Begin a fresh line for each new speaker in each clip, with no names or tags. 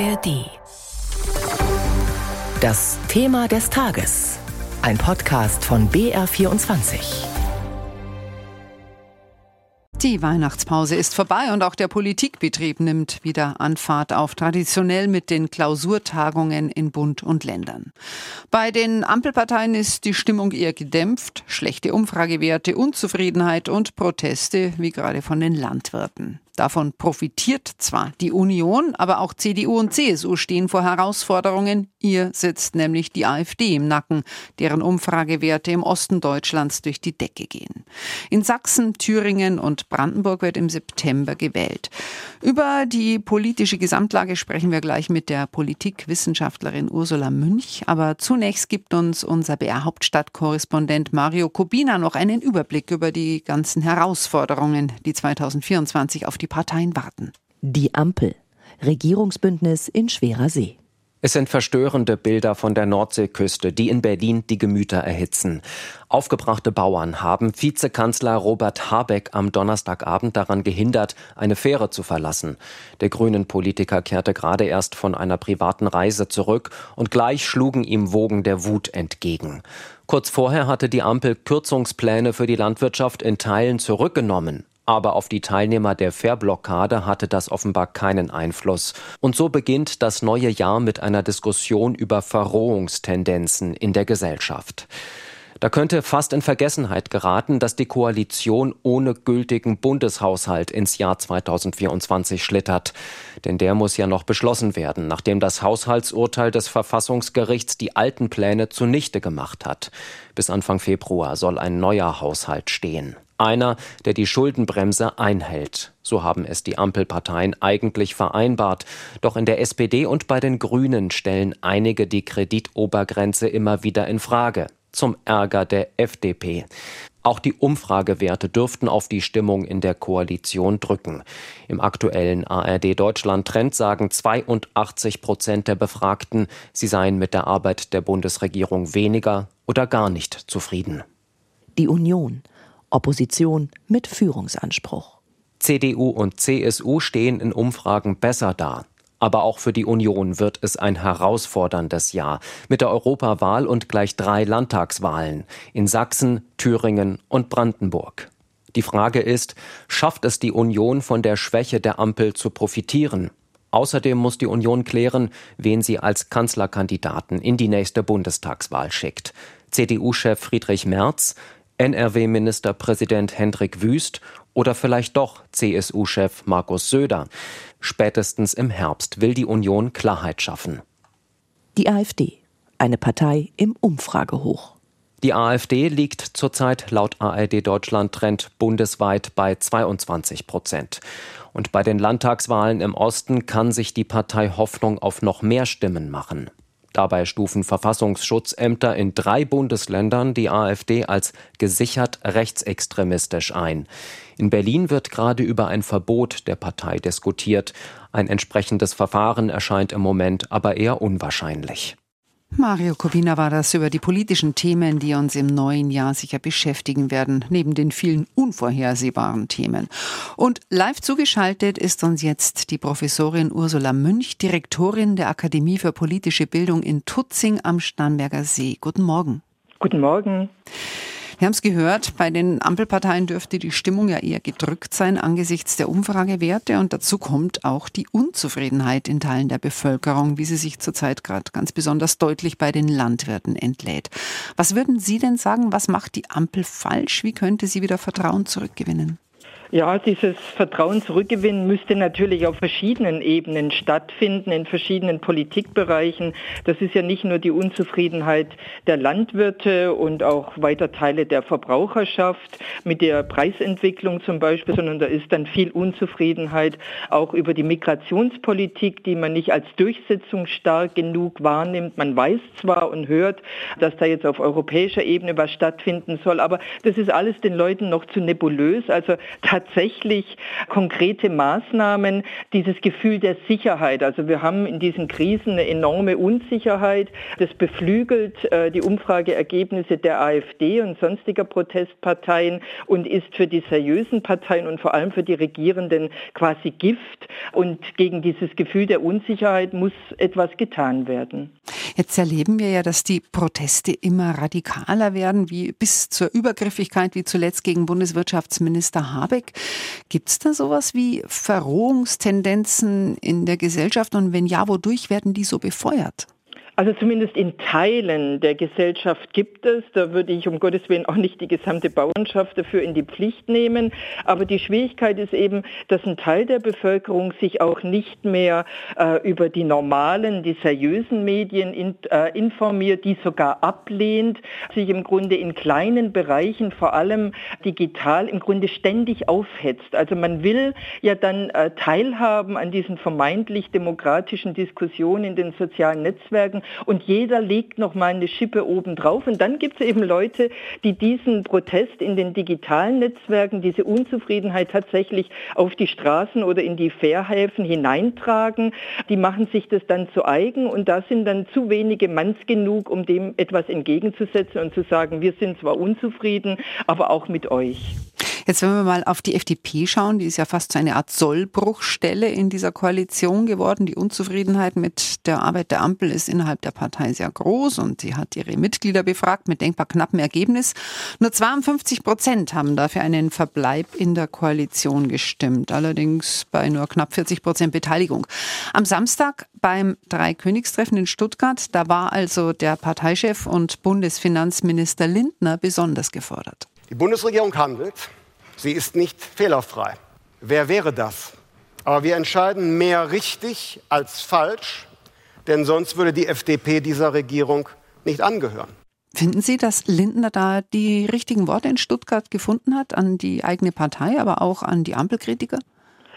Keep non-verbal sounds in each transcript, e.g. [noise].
ARD. Das Thema des Tages. Ein Podcast von BR24.
Die Weihnachtspause ist vorbei und auch der Politikbetrieb nimmt wieder Anfahrt auf, traditionell mit den Klausurtagungen in Bund und Ländern. Bei den Ampelparteien ist die Stimmung eher gedämpft, schlechte Umfragewerte, Unzufriedenheit und Proteste, wie gerade von den Landwirten. Davon profitiert zwar die Union, aber auch CDU und CSU stehen vor Herausforderungen. Ihr sitzt nämlich die AfD im Nacken, deren Umfragewerte im Osten Deutschlands durch die Decke gehen. In Sachsen, Thüringen und Brandenburg wird im September gewählt. Über die politische Gesamtlage sprechen wir gleich mit der Politikwissenschaftlerin Ursula Münch. Aber zunächst gibt uns unser BR-Hauptstadtkorrespondent Mario Kubina noch einen Überblick über die ganzen Herausforderungen, die 2024 auf die die Parteien warten.
Die Ampel. Regierungsbündnis in schwerer See.
Es sind verstörende Bilder von der Nordseeküste, die in Berlin die Gemüter erhitzen. Aufgebrachte Bauern haben Vizekanzler Robert Habeck am Donnerstagabend daran gehindert, eine Fähre zu verlassen. Der grünen Politiker kehrte gerade erst von einer privaten Reise zurück und gleich schlugen ihm Wogen der Wut entgegen. Kurz vorher hatte die Ampel Kürzungspläne für die Landwirtschaft in Teilen zurückgenommen. Aber auf die Teilnehmer der Fairblockade hatte das offenbar keinen Einfluss. Und so beginnt das neue Jahr mit einer Diskussion über Verrohungstendenzen in der Gesellschaft. Da könnte fast in Vergessenheit geraten, dass die Koalition ohne gültigen Bundeshaushalt ins Jahr 2024 schlittert. Denn der muss ja noch beschlossen werden, nachdem das Haushaltsurteil des Verfassungsgerichts die alten Pläne zunichte gemacht hat. Bis Anfang Februar soll ein neuer Haushalt stehen. Einer, der die Schuldenbremse einhält. So haben es die Ampelparteien eigentlich vereinbart. Doch in der SPD und bei den Grünen stellen einige die Kreditobergrenze immer wieder in Frage. Zum Ärger der FDP. Auch die Umfragewerte dürften auf die Stimmung in der Koalition drücken. Im aktuellen ARD Deutschland Trend sagen 82 Prozent der Befragten, sie seien mit der Arbeit der Bundesregierung weniger oder gar nicht zufrieden.
Die Union Opposition mit Führungsanspruch.
CDU und CSU stehen in Umfragen besser da. Aber auch für die Union wird es ein herausforderndes Jahr mit der Europawahl und gleich drei Landtagswahlen in Sachsen, Thüringen und Brandenburg. Die Frage ist, schafft es die Union von der Schwäche der Ampel zu profitieren? Außerdem muss die Union klären, wen sie als Kanzlerkandidaten in die nächste Bundestagswahl schickt. CDU-Chef Friedrich Merz, NRW-Ministerpräsident Hendrik Wüst oder vielleicht doch CSU-Chef Markus Söder. Spätestens im Herbst will die Union Klarheit schaffen.
Die AfD, eine Partei im Umfragehoch.
Die AfD liegt zurzeit laut ARD Deutschland Trend bundesweit bei 22 Prozent. Und bei den Landtagswahlen im Osten kann sich die Partei Hoffnung auf noch mehr Stimmen machen. Dabei stufen Verfassungsschutzämter in drei Bundesländern die AfD als gesichert rechtsextremistisch ein. In Berlin wird gerade über ein Verbot der Partei diskutiert. Ein entsprechendes Verfahren erscheint im Moment aber eher unwahrscheinlich.
Mario Kobina war das über die politischen Themen, die uns im neuen Jahr sicher beschäftigen werden, neben den vielen unvorhersehbaren Themen. Und live zugeschaltet ist uns jetzt die Professorin Ursula Münch, Direktorin der Akademie für politische Bildung in Tutzing am Starnberger See. Guten Morgen.
Guten Morgen.
Wir haben es gehört, bei den Ampelparteien dürfte die Stimmung ja eher gedrückt sein angesichts der Umfragewerte und dazu kommt auch die Unzufriedenheit in Teilen der Bevölkerung, wie sie sich zurzeit gerade ganz besonders deutlich bei den Landwirten entlädt. Was würden Sie denn sagen, was macht die Ampel falsch? Wie könnte sie wieder Vertrauen zurückgewinnen?
Ja, dieses Vertrauen zurückgewinnen müsste natürlich auf verschiedenen Ebenen stattfinden, in verschiedenen Politikbereichen. Das ist ja nicht nur die Unzufriedenheit der Landwirte und auch weiter Teile der Verbraucherschaft mit der Preisentwicklung zum Beispiel, sondern da ist dann viel Unzufriedenheit auch über die Migrationspolitik, die man nicht als durchsetzungsstark genug wahrnimmt. Man weiß zwar und hört, dass da jetzt auf europäischer Ebene was stattfinden soll, aber das ist alles den Leuten noch zu nebulös. Also tatsächlich konkrete Maßnahmen, dieses Gefühl der Sicherheit. Also wir haben in diesen Krisen eine enorme Unsicherheit. Das beflügelt äh, die Umfrageergebnisse der AfD und sonstiger Protestparteien und ist für die seriösen Parteien und vor allem für die Regierenden quasi Gift. Und gegen dieses Gefühl der Unsicherheit muss etwas getan werden.
Jetzt erleben wir ja, dass die Proteste immer radikaler werden, wie bis zur Übergriffigkeit, wie zuletzt gegen Bundeswirtschaftsminister Habeck. Gibt es da sowas wie Verrohungstendenzen in der Gesellschaft und wenn ja, wodurch werden die so befeuert?
Also zumindest in Teilen der Gesellschaft gibt es. Da würde ich um Gottes Willen auch nicht die gesamte Bauernschaft dafür in die Pflicht nehmen. Aber die Schwierigkeit ist eben, dass ein Teil der Bevölkerung sich auch nicht mehr äh, über die normalen, die seriösen Medien in, äh, informiert, die sogar ablehnt, sich im Grunde in kleinen Bereichen, vor allem digital, im Grunde ständig aufhetzt. Also man will ja dann äh, teilhaben an diesen vermeintlich demokratischen Diskussionen in den sozialen Netzwerken und jeder legt noch mal eine Schippe oben drauf. Und dann gibt es eben Leute, die diesen Protest in den digitalen Netzwerken, diese Unzufriedenheit tatsächlich auf die Straßen oder in die Fährhäfen hineintragen. Die machen sich das dann zu eigen und da sind dann zu wenige Manns genug, um dem etwas entgegenzusetzen und zu sagen, wir sind zwar unzufrieden, aber auch mit euch.
Jetzt, wenn wir mal auf die FDP schauen, die ist ja fast so eine Art Sollbruchstelle in dieser Koalition geworden. Die Unzufriedenheit mit der Arbeit der Ampel ist innerhalb der Partei sehr groß und sie hat ihre Mitglieder befragt mit denkbar knappem Ergebnis. Nur 52 Prozent haben dafür einen Verbleib in der Koalition gestimmt, allerdings bei nur knapp 40 Prozent Beteiligung. Am Samstag beim Dreikönigstreffen in Stuttgart, da war also der Parteichef und Bundesfinanzminister Lindner besonders gefordert.
Die Bundesregierung handelt Sie ist nicht fehlerfrei. Wer wäre das? Aber wir entscheiden mehr richtig als falsch, denn sonst würde die FDP dieser Regierung nicht angehören.
Finden Sie, dass Lindner da die richtigen Worte in Stuttgart gefunden hat an die eigene Partei, aber auch an die Ampelkritiker?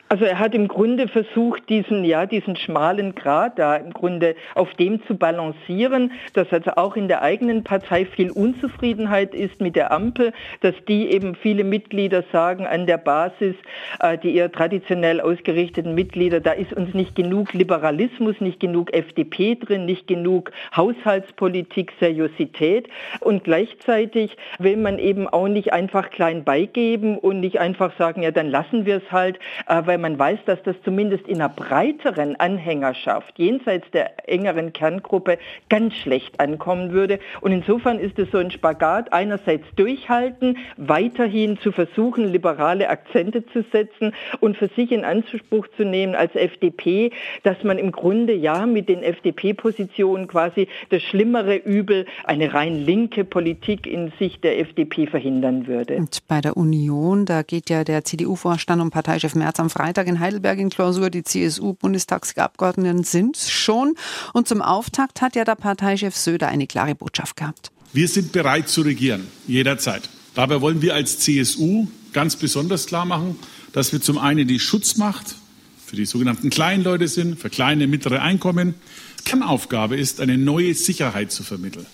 Also er hat im Grunde versucht, diesen, ja, diesen schmalen Grat da im Grunde auf dem zu balancieren, dass also auch in der eigenen Partei viel Unzufriedenheit ist mit der Ampel, dass die eben viele Mitglieder sagen an der Basis, äh, die eher traditionell ausgerichteten Mitglieder, da ist uns nicht genug Liberalismus, nicht genug FDP drin, nicht genug Haushaltspolitik, Seriosität. Und gleichzeitig will man eben auch nicht einfach klein beigeben und nicht einfach sagen, ja, dann lassen wir es halt, äh, weil weil man weiß, dass das zumindest in einer breiteren Anhängerschaft, jenseits der engeren Kerngruppe, ganz schlecht ankommen würde. Und insofern ist es so ein Spagat, einerseits durchhalten, weiterhin zu versuchen, liberale Akzente zu setzen und für sich in Anspruch zu nehmen als FDP, dass man im Grunde ja mit den FDP-Positionen quasi das schlimmere Übel, eine rein linke Politik in Sicht der FDP verhindern würde.
Und bei der Union, da geht ja der CDU-Vorstand und Parteichef Merz am Freitag Freitag in Heidelberg in Klausur. Die CSU-Bundestagsabgeordneten sind schon. Und zum Auftakt hat ja der Parteichef Söder eine klare Botschaft gehabt.
Wir sind bereit zu regieren, jederzeit. Dabei wollen wir als CSU ganz besonders klar machen, dass wir zum einen die Schutzmacht für die sogenannten kleinen Leute sind, für kleine, mittlere Einkommen. Kernaufgabe ist, eine neue Sicherheit zu vermitteln.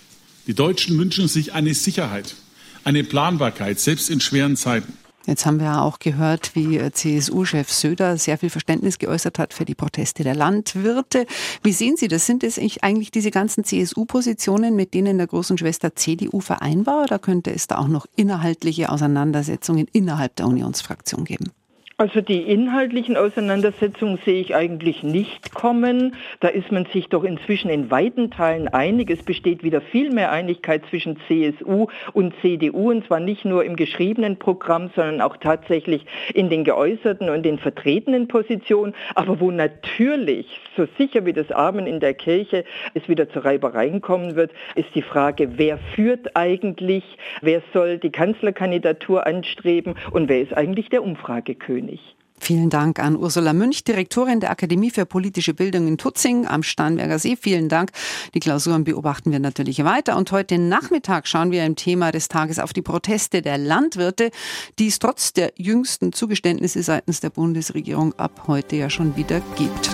Die Deutschen wünschen sich eine Sicherheit, eine Planbarkeit, selbst in schweren Zeiten.
Jetzt haben wir ja auch gehört, wie äh, CSU-Chef Söder sehr viel Verständnis geäußert hat für die Proteste der Landwirte. Wie sehen Sie das? Sind es eigentlich diese ganzen CSU-Positionen, mit denen der großen Schwester CDU vereinbar oder könnte es da auch noch inhaltliche Auseinandersetzungen innerhalb der Unionsfraktion geben?
Also die inhaltlichen Auseinandersetzungen sehe ich eigentlich nicht kommen. Da ist man sich doch inzwischen in weiten Teilen einig. Es besteht wieder viel mehr Einigkeit zwischen CSU und CDU und zwar nicht nur im geschriebenen Programm, sondern auch tatsächlich in den geäußerten und den vertretenen Positionen. Aber wo natürlich, so sicher wie das Amen in der Kirche, es wieder zu Reibereien kommen wird, ist die Frage, wer führt eigentlich, wer soll die Kanzlerkandidatur anstreben und wer ist eigentlich der Umfragekönig. König.
Vielen Dank an Ursula Münch, Direktorin der Akademie für politische Bildung in Tutzing am Starnberger See. Vielen Dank. Die Klausuren beobachten wir natürlich weiter. Und heute Nachmittag schauen wir im Thema des Tages auf die Proteste der Landwirte, die es trotz der jüngsten Zugeständnisse seitens der Bundesregierung ab heute ja schon wieder gibt.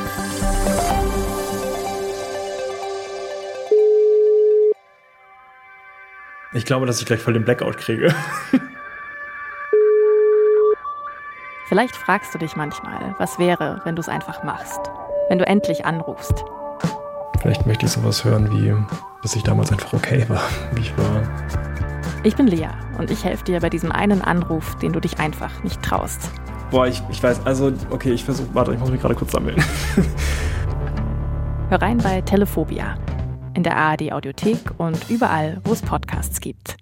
Ich glaube, dass ich gleich voll den Blackout kriege. [laughs] Vielleicht fragst du dich manchmal, was wäre, wenn du es einfach machst, wenn du endlich anrufst.
Vielleicht möchte ich sowas hören wie, dass ich damals einfach okay war, [laughs] wie ich war.
Ich bin Lea und ich helfe dir bei diesem einen Anruf, den du dich einfach nicht traust.
Boah, ich, ich weiß, also, okay, ich versuche, warte, ich muss mich gerade kurz sammeln.
Hör rein bei Telephobia in der ARD Audiothek und überall, wo es Podcasts gibt.